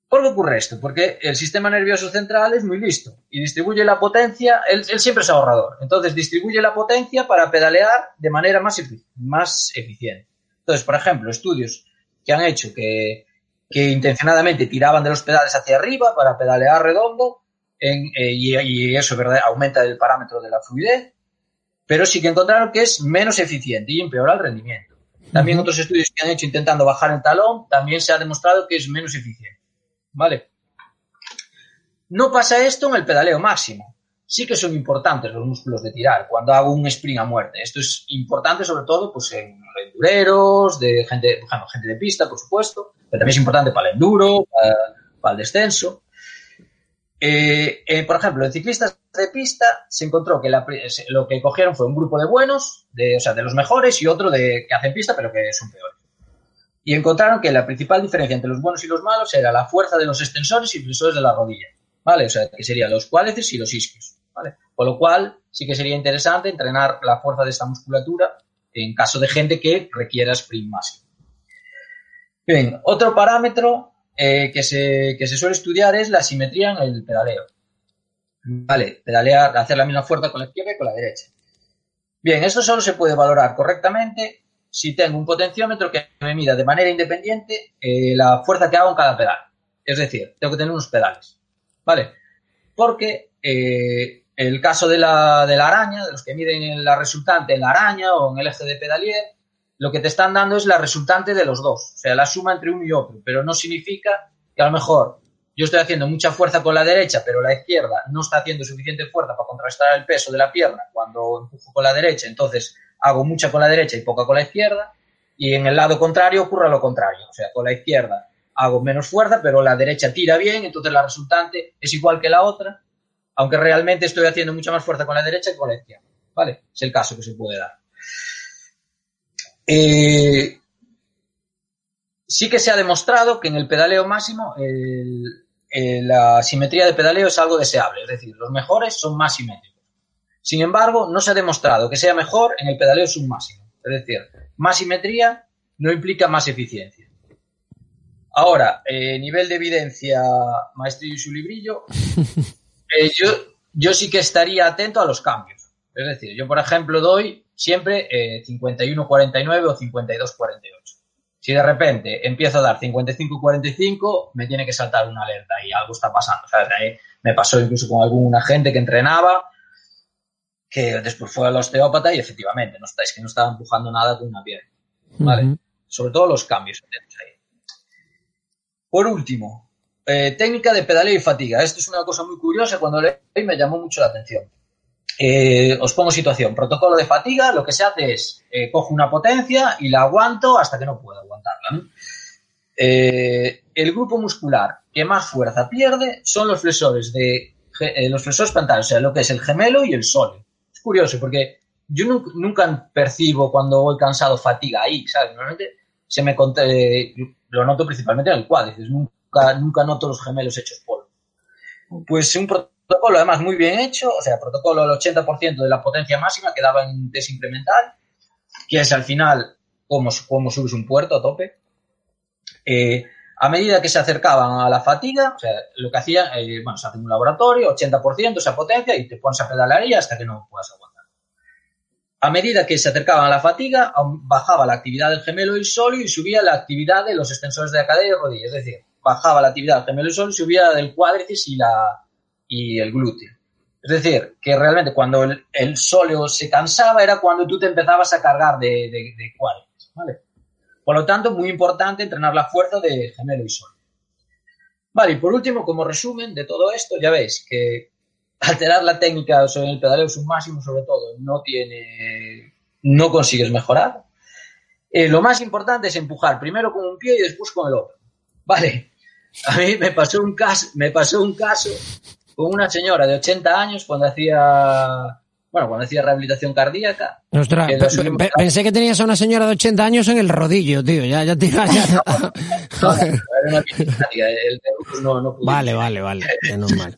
¿Por qué ocurre esto? Porque el sistema nervioso central es muy listo y distribuye la potencia, él, siempre es ahorrador, entonces distribuye la potencia para pedalear de manera más, efi- más eficiente. Entonces, por ejemplo, estudios que han hecho que, intencionadamente tiraban de los pedales hacia arriba para pedalear redondo eh, y, y eso ¿verdad? aumenta el parámetro de la fluidez, pero sí que encontraron que es menos eficiente y empeora el rendimiento. También otros estudios que han hecho intentando bajar el talón, también se ha demostrado que es menos eficiente. ¿Vale? No pasa esto en el pedaleo máximo. Sí que son importantes los músculos de tirar cuando hago un sprint a muerte. Esto es importante sobre todo pues, en endureros, de gente, ejemplo, gente de pista, por supuesto, pero también es importante para el enduro, para, para el descenso. Eh, eh, por ejemplo, en ciclistas de pista se encontró que la lo que cogieron fue un grupo de buenos, de, o sea, de los mejores, y otro de que hacen pista, pero que son peores. Y encontraron que la principal diferencia entre los buenos y los malos era la fuerza de los extensores y flexores de la rodilla, ¿vale? O sea, que serían los cuádriceps y los isquios, ¿vale? Con lo cual, sí que sería interesante entrenar la fuerza de esta musculatura en caso de gente que requiera sprint máximo. Bien, otro parámetro eh, que, se, que se suele estudiar es la simetría en el pedaleo. Vale, pedalear, hacer la misma fuerza con la izquierda y con la derecha. Bien, esto solo se puede valorar correctamente si tengo un potenciómetro que me mida de manera independiente eh, la fuerza que hago en cada pedal. Es decir, tengo que tener unos pedales. ¿Vale? Porque eh, el caso de la, de la araña, de los que miden la resultante en la araña o en el eje de pedalier, lo que te están dando es la resultante de los dos, o sea, la suma entre uno y otro, pero no significa que a lo mejor yo estoy haciendo mucha fuerza con la derecha, pero la izquierda no está haciendo suficiente fuerza para contrastar el peso de la pierna cuando empujo con la derecha, entonces hago mucha con la derecha y poca con la izquierda, y en el lado contrario ocurre lo contrario, o sea, con la izquierda hago menos fuerza, pero la derecha tira bien, entonces la resultante es igual que la otra, aunque realmente estoy haciendo mucha más fuerza con la derecha que con la izquierda, ¿vale? Es el caso que se puede dar. Eh, sí que se ha demostrado que en el pedaleo máximo el- el- la simetría de pedaleo es algo deseable, es decir, los mejores son más simétricos. Sin embargo, no se ha demostrado que sea mejor en el pedaleo submáximo, es decir, más simetría no implica más eficiencia. Ahora, eh, nivel de evidencia, maestrillo y su librillo, eh, yo, yo sí que estaría atento a los cambios. Es decir, yo, por ejemplo, doy siempre eh, 51-49 o 52-48. Si de repente empiezo a dar 55-45, me tiene que saltar una alerta y algo está pasando. ¿sabes? Ahí me pasó incluso con alguna gente que entrenaba, que después fue al osteópata y efectivamente, no estáis que no estaba empujando nada con una pierna. ¿Vale? Sobre todo los cambios. atentos ahí. Por último, eh, técnica de pedaleo y fatiga. Esto es una cosa muy curiosa. Cuando leí me llamó mucho la atención. Eh, os pongo situación. Protocolo de fatiga, lo que se hace es, eh, cojo una potencia y la aguanto hasta que no puedo aguantarla. ¿no? Eh, el grupo muscular que más fuerza pierde son los flexores de los flexores plantares, o sea, lo que es el gemelo y el sóleo. Es curioso porque yo nu- nunca percibo cuando voy cansado fatiga ahí, ¿sabes? Normalmente se me lo noto principalmente en el cuádriceps, nunca, nunca noto los gemelos hechos polvo. Pues un protocolo además muy bien hecho, o sea, protocolo al 80% de la potencia máxima que daba en test incremental, que es al final cómo, cómo subes un puerto a tope. Eh, a medida que se acercaban a la fatiga, o sea, lo que hacían, eh, bueno, se hace un laboratorio, 80% esa potencia y te pones a pedalear ahí hasta que no puedas aguantar. A medida que se acercaban a la fatiga, bajaba la actividad del gemelo y sóleo y subía la actividad de los extensores de la cadera y rodilla. Es decir, bajaba la actividad del gemelo y sóleo y subía del cuádriceps y, la, y el glúteo. Es decir, que realmente cuando el, el sóleo se cansaba era cuando tú te empezabas a cargar de, de, de cuádriceps. ¿vale? Por lo tanto, muy importante entrenar la fuerza de gemelo y sóleo. Vale, y por último, como resumen de todo esto, ya veis que alterar la técnica en el pedaleo submáximo, sobre todo, no tiene, no consigues mejorar. Eh, lo más importante es empujar primero con un pie y después con el otro. Vale. A mí me pasó un caso, me pasó un caso con una señora de 80 años cuando hacía, bueno, cuando hacía rehabilitación cardíaca. Ostras, que pensé que tenías a una señora de 80 años en el rodillo, tío. Ya, ya te ya- Era una piscinática, el de Lucas no, no pudo. Vale, vale, vale. Menos mal.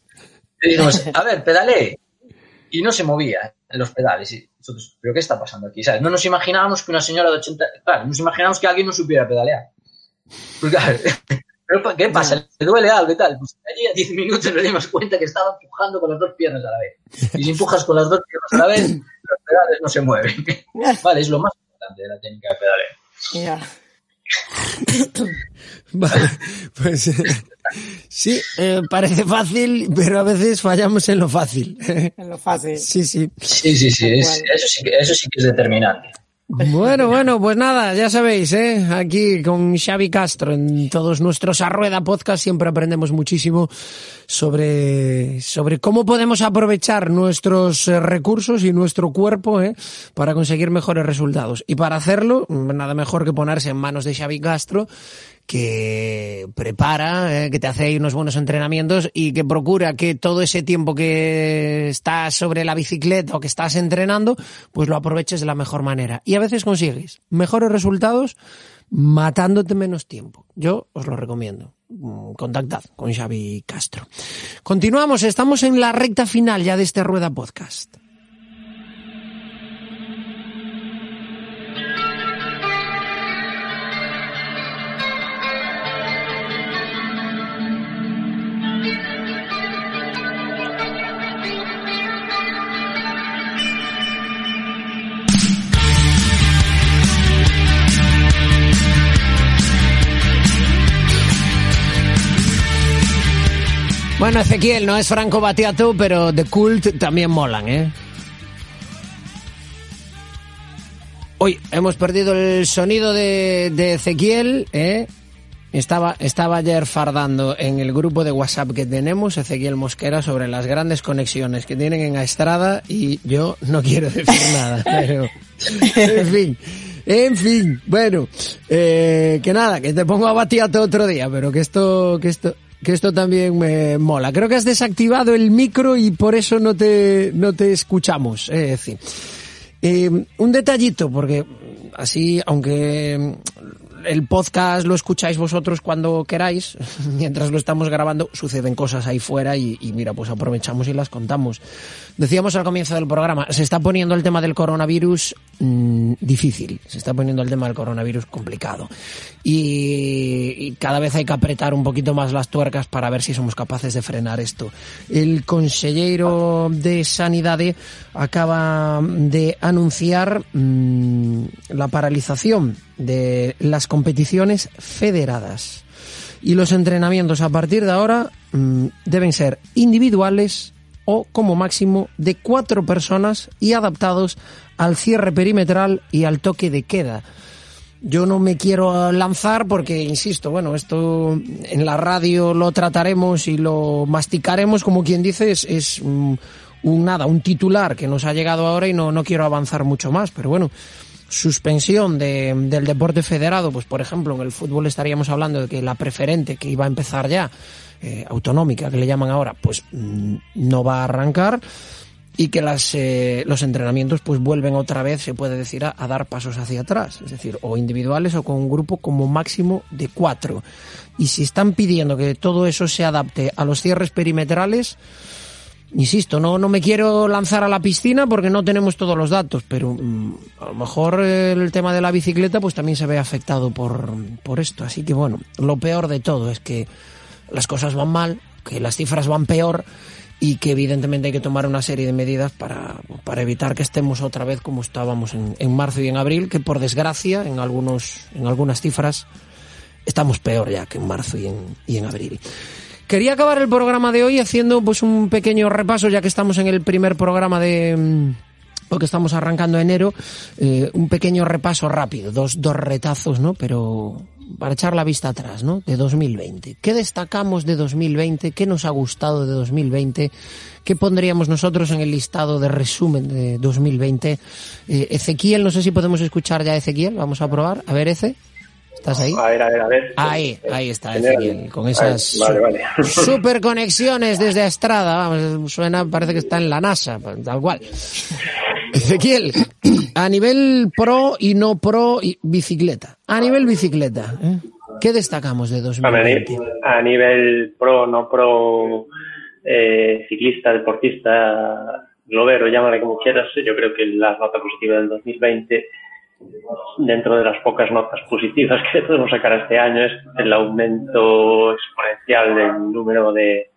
Le dijimos, a ver, pedale. Y no se movía en los pedales. Y nosotros, ¿pero qué está pasando aquí? ¿Sabes? No nos imaginábamos que una señora de 80... Claro, nos imaginábamos que alguien no supiera pedalear. Pues claro, ¿pero qué pasa? ¿Le duele algo y tal? Pues allí a 10 minutos nos dimos cuenta que estaba empujando con las dos piernas a la vez. Y si empujas con las dos piernas a la vez, los pedales no se mueven. Vale, es lo más importante de la técnica de pedaleo. Ya. Vale, pues eh, sí, eh, parece fácil, pero a veces fallamos en lo fácil. Es lo fácil. Sí, sí. Sí, sí, sí, es- eso, sí que, eso sí que es determinante. Bueno, bueno, pues nada, ya sabéis, ¿eh? Aquí con Xavi Castro en todos nuestros A Rueda Podcast siempre aprendemos muchísimo sobre, sobre cómo podemos aprovechar nuestros eh, recursos y nuestro cuerpo ¿eh? para conseguir mejores resultados. Y para hacerlo, nada mejor que ponerse en manos de Xavi Castro, que prepara, eh, que te hace ahí unos buenos entrenamientos y que procura que todo ese tiempo que estás sobre la bicicleta o que estás entrenando, pues lo aproveches de la mejor manera. Y a veces consigues mejores resultados matándote menos tiempo. Yo os lo recomiendo. Mm, Contactad con Xavi Castro. Continuamos, estamos en la recta final ya de este Rueda Podcast. Bueno, Ezequiel, no es Franco Batiato, pero The Cult también molan, ¿eh? Hoy hemos perdido el sonido de, Ezequiel, ¿eh? Estaba, estaba ayer fardando en el grupo de WhatsApp que tenemos, Ezequiel Mosquera, sobre las grandes conexiones que tienen en Estrada y yo no quiero decir nada, pero en fin. En fin, bueno, eh, que nada, que te pongo a Batiato otro día, pero que esto, que esto, que esto también me mola. Creo que has desactivado el micro y por eso no te, no te escuchamos. Es decir, eh, un detallito, porque así, aunque el podcast lo escucháis vosotros cuando queráis, mientras lo estamos grabando, suceden cosas ahí fuera y, mira, pues aprovechamos y las contamos. Decíamos al comienzo del programa, se está poniendo el tema del coronavirus mmm, difícil, se está poniendo el tema del coronavirus complicado. Y, cada vez hay que apretar un poquito más las tuercas para ver si somos capaces de frenar esto. El consejero de Sanidad acaba de anunciar mmm, la paralización de las competiciones federadas. Y los entrenamientos a partir de ahora mmm, deben ser individuales o como máximo de cuatro personas y adaptados al cierre perimetral y al toque de queda. Yo no me quiero lanzar porque, insisto, bueno, esto en la radio lo trataremos y lo masticaremos, como quien dice, es, un, un, nada, un titular que nos ha llegado ahora y no, no quiero avanzar mucho más, pero bueno, suspensión de, del deporte federado, pues por ejemplo en el fútbol estaríamos hablando de que la preferente que iba a empezar ya, eh, autonómica que le llaman ahora, pues mmm, no va a arrancar y que las, eh, los entrenamientos pues vuelven otra vez, se puede decir, a, a, dar pasos hacia atrás, es decir, o individuales o con un grupo como máximo de cuatro. Y si están pidiendo que todo eso se adapte a los cierres perimetrales, insisto, no, no me quiero lanzar a la piscina porque no tenemos todos los datos, pero mmm, a lo mejor el tema de la bicicleta pues también se ve afectado por, por esto. Así que bueno, lo peor de todo es que las cosas van mal, que las cifras van peor y que evidentemente hay que tomar una serie de medidas para, para evitar que estemos otra vez como estábamos en, en, marzo y en abril, que por desgracia en, algunos, en algunas cifras estamos peor ya que en marzo y en, y en abril. Quería acabar el programa de hoy haciendo pues un pequeño repaso, ya que estamos en el primer programa de porque estamos arrancando enero, eh, un pequeño repaso rápido, dos, dos retazos, ¿no? Pero para echar la vista atrás, ¿no? De 2020. ¿Qué destacamos de 2020? ¿Qué nos ha gustado de 2020? ¿Qué pondríamos nosotros en el listado de resumen de 2020? Eh, Ezequiel, no sé si podemos escuchar ya Ezequiel, vamos a probar. A ver, Eze. ¿Estás ahí? A ver, a ver, a ver. Ahí, ahí está Ezequiel, con esas vale, vale. super conexiones desde Estrada. Vamos, suena, parece que está en la NASA, tal cual. Ezequiel, a nivel pro y no pro y bicicleta. A nivel bicicleta, ¿eh? ¿qué destacamos de 2020? A nivel pro, no pro, eh, ciclista, deportista, globero, llámale como quieras, yo creo que la nota positiva del 2020 dentro de las pocas notas positivas que podemos sacar este año es el aumento exponencial del número de,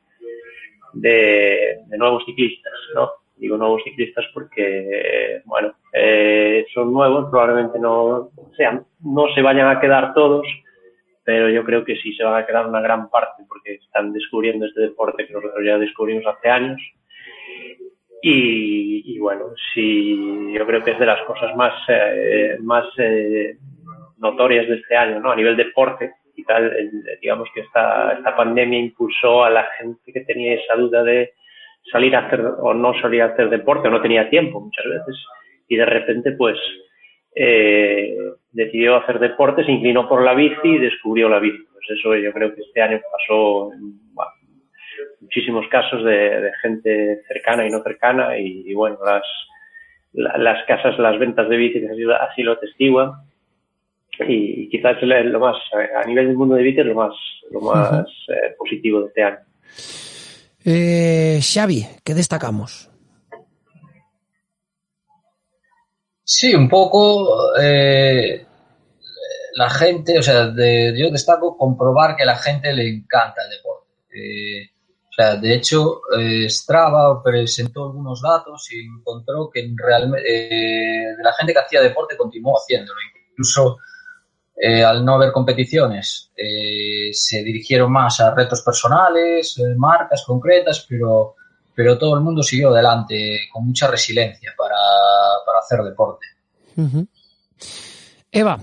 de, nuevos ciclistas, ¿no? Digo nuevos ciclistas porque, bueno, eh, son nuevos, probablemente no sean, no se vayan a quedar todos, pero yo creo que sí se van a quedar una gran parte porque están descubriendo este deporte que nosotros ya descubrimos hace años y, y, bueno, sí, yo creo que es de las cosas más, eh, más eh, notorias de este año, ¿no? A nivel deporte, quizás digamos que esta, esta pandemia impulsó a la gente que tenía esa duda de salir a hacer o no salir a hacer deporte o no tenía tiempo muchas veces y de repente pues eh, decidió hacer deporte, se inclinó por la bici y descubrió la bici. Pues eso yo creo que este año pasó bueno, muchísimos casos de, gente cercana y no cercana y, bueno, las, las casas, las ventas de bicis así lo atestiguan y quizás lo más, a nivel del mundo de bicis, lo más, lo más eh, positivo de este año. Eh, Xavi, ¿qué destacamos? Sí, un poco eh, la gente, o sea, yo destaco comprobar que a la gente le encanta el deporte. Eh, sea, de hecho, eh, Strava presentó algunos datos y encontró que realmente de la gente que hacía deporte continuó haciéndolo. Incluso al no haber competiciones, se dirigieron más a retos personales, marcas concretas, pero pero todo el mundo siguió adelante con mucha resiliencia para, hacer deporte. Eva.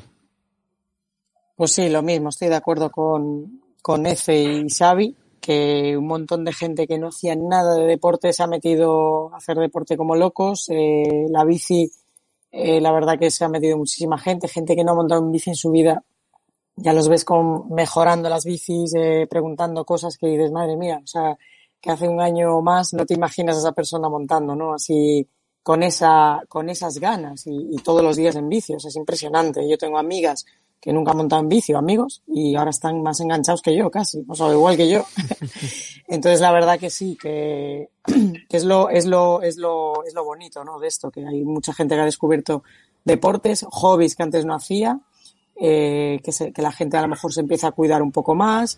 Pues sí, lo mismo, estoy de acuerdo con, con Efe y Xavi, que un montón de gente que no hacía nada de deporte se ha metido a hacer deporte como locos. Eh, la bici, eh, la verdad que se ha metido muchísima gente, gente que no ha montado en bici en su vida. Ya los ves con, mejorando las bicis, eh, preguntando cosas que dices, madre mía, o sea, que hace un año más no te imaginas a esa persona montando, ¿no? Así con esa, con esas ganas y, todos los días en vicios, es impresionante. Yo tengo amigas que nunca han montado en vicio, amigos, y ahora están más enganchados que yo, casi, o sea, igual que yo. Entonces, la verdad que sí, que, que, es lo, es lo, es lo, es lo bonito, ¿no? De esto, que hay mucha gente que ha descubierto deportes, hobbies que antes no hacía, eh, que, se, que la gente a lo mejor se empieza a cuidar un poco más,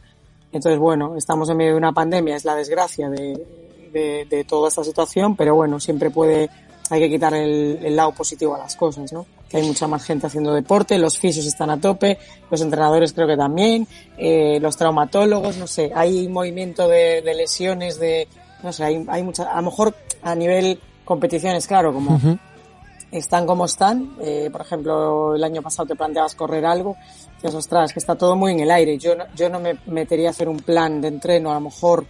entonces, bueno, estamos en medio de una pandemia, es la desgracia de, de, toda esta situación, pero bueno, siempre puede, hay que quitar el, lado positivo a las cosas, ¿no? Que hay mucha más gente haciendo deporte, los fisios están a tope, los entrenadores creo que también, eh, los traumatólogos, no sé, hay movimiento de, lesiones, de, no sé, hay, hay mucha, a lo mejor a nivel competiciones, claro, como están como están, eh, por ejemplo, el año pasado te planteabas correr algo, ostras, que está todo muy en el aire. Yo no, yo no me metería a hacer un plan de entreno, a lo mejor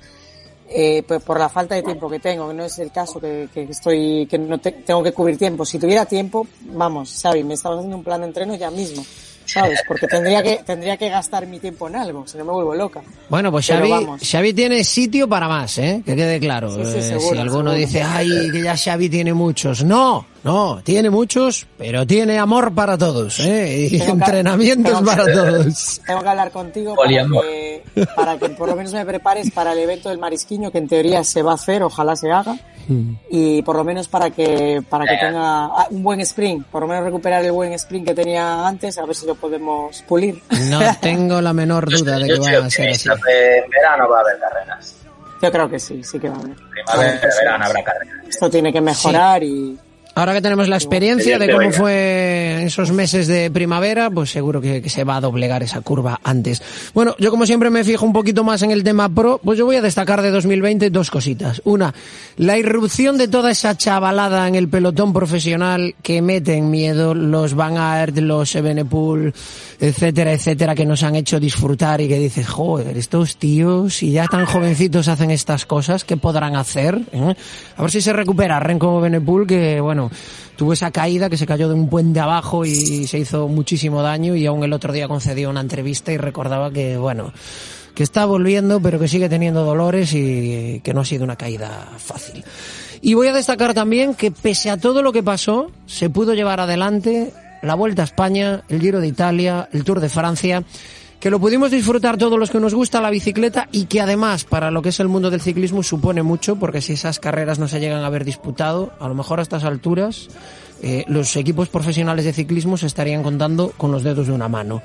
eh, pues por la falta de tiempo que tengo, que no es el caso que, que estoy, que no tengo que cubrir tiempo. Si tuviera tiempo, vamos, Xavi, me estaba haciendo un plan de entreno ya mismo. ¿Sabes? Porque tendría que, tendría que gastar mi tiempo en algo, si no me vuelvo loca. Bueno, pues Xavi, Xavi tiene sitio para más, ¿eh? Que quede claro. Eh, si alguno dice, ay, que ya Xavi tiene muchos. No, no, tiene muchos, pero tiene amor para todos, ¿eh? Y entrenamientos para todos. Tengo que hablar contigo para que, para que por lo menos me prepares para el evento del marisquiño, que en teoría se va a hacer, ojalá se haga y por lo menos para que para que tenga ah, un buen sprint, por lo menos recuperar el buen sprint que tenía antes, a ver si lo podemos pulir. No tengo la menor duda de que va a ser así. En verano va a haber carreras. Yo creo que sí, sí que va a haber. Primavera, verano habrá carreras. Esto tiene que mejorar y Ahora que tenemos la experiencia de cómo fue esos meses de primavera, pues seguro que, se va a doblegar esa curva antes. Bueno, yo como siempre me fijo un poquito más en el tema pro, pues yo voy a destacar de 2020 dos cositas. Una, la irrupción de toda esa chavalada en el pelotón profesional que meten miedo, los Van Aert, los Ebenepool, etcétera, etcétera, que nos han hecho disfrutar y que dices, joder, estos tíos, si ya tan jovencitos hacen estas cosas, ¿qué podrán hacer? ¿Eh? A ver si se recupera Renko Benepool, que bueno, tuvo esa caída que se cayó de un puente abajo y se hizo muchísimo daño y aún el otro día concedió una entrevista y recordaba que, bueno, que está volviendo pero que sigue teniendo dolores y que no ha sido una caída fácil. Y voy a destacar también que pese a todo lo que pasó, se pudo llevar adelante la Vuelta a España, el Giro de Italia, el Tour de Francia que lo pudimos disfrutar todos los que nos gusta la bicicleta y que además para lo que es el mundo del ciclismo supone mucho porque si esas carreras no se llegan a haber disputado, a lo mejor a estas alturas eh, los equipos profesionales de ciclismo se estarían contando con los dedos de una mano.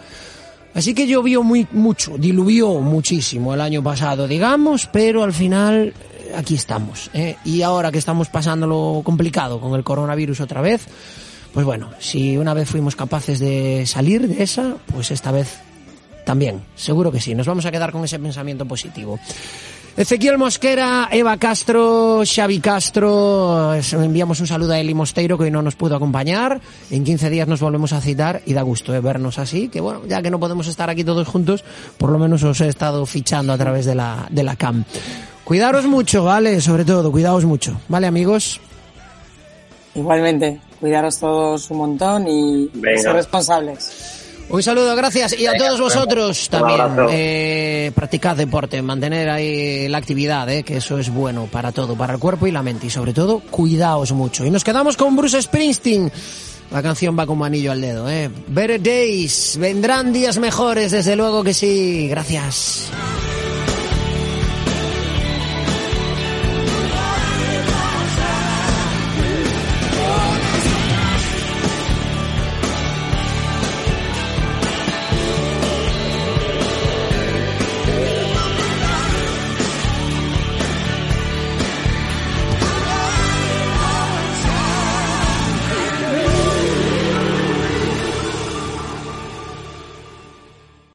Así que llovió muy mucho, diluvió muchísimo el año pasado, digamos, pero al final eh, aquí estamos. ¿eh? Y ahora que estamos pasando lo complicado con el coronavirus otra vez, pues bueno, si una vez fuimos capaces de salir de esa, pues esta vez también, seguro que sí. Nos vamos a quedar con ese pensamiento positivo. Ezequiel Mosquera, Eva Castro, Xavi Castro, es- enviamos un saludo a Eli Mosteiro que hoy no nos pudo acompañar. En 15 días nos volvemos a citar y da gusto eh, vernos así, que bueno, ya que no podemos estar aquí todos juntos, por lo menos os he estado fichando a través de la, de la cam. Cuidaros mucho, ¿vale? Sobre todo, cuidaos mucho, ¿vale amigos? Igualmente, cuidaros todos un montón y Venga. ser responsables. Un saludo, gracias. Y a todos vosotros también. Eh, practicad deporte, mantener ahí la actividad, eh, que eso es bueno para todo, para el cuerpo y la mente. Y sobre todo, cuidaos mucho. Y nos quedamos con Bruce Springsteen. La canción va como anillo al dedo. Eh. Better days. Vendrán días mejores, desde luego que sí. Gracias.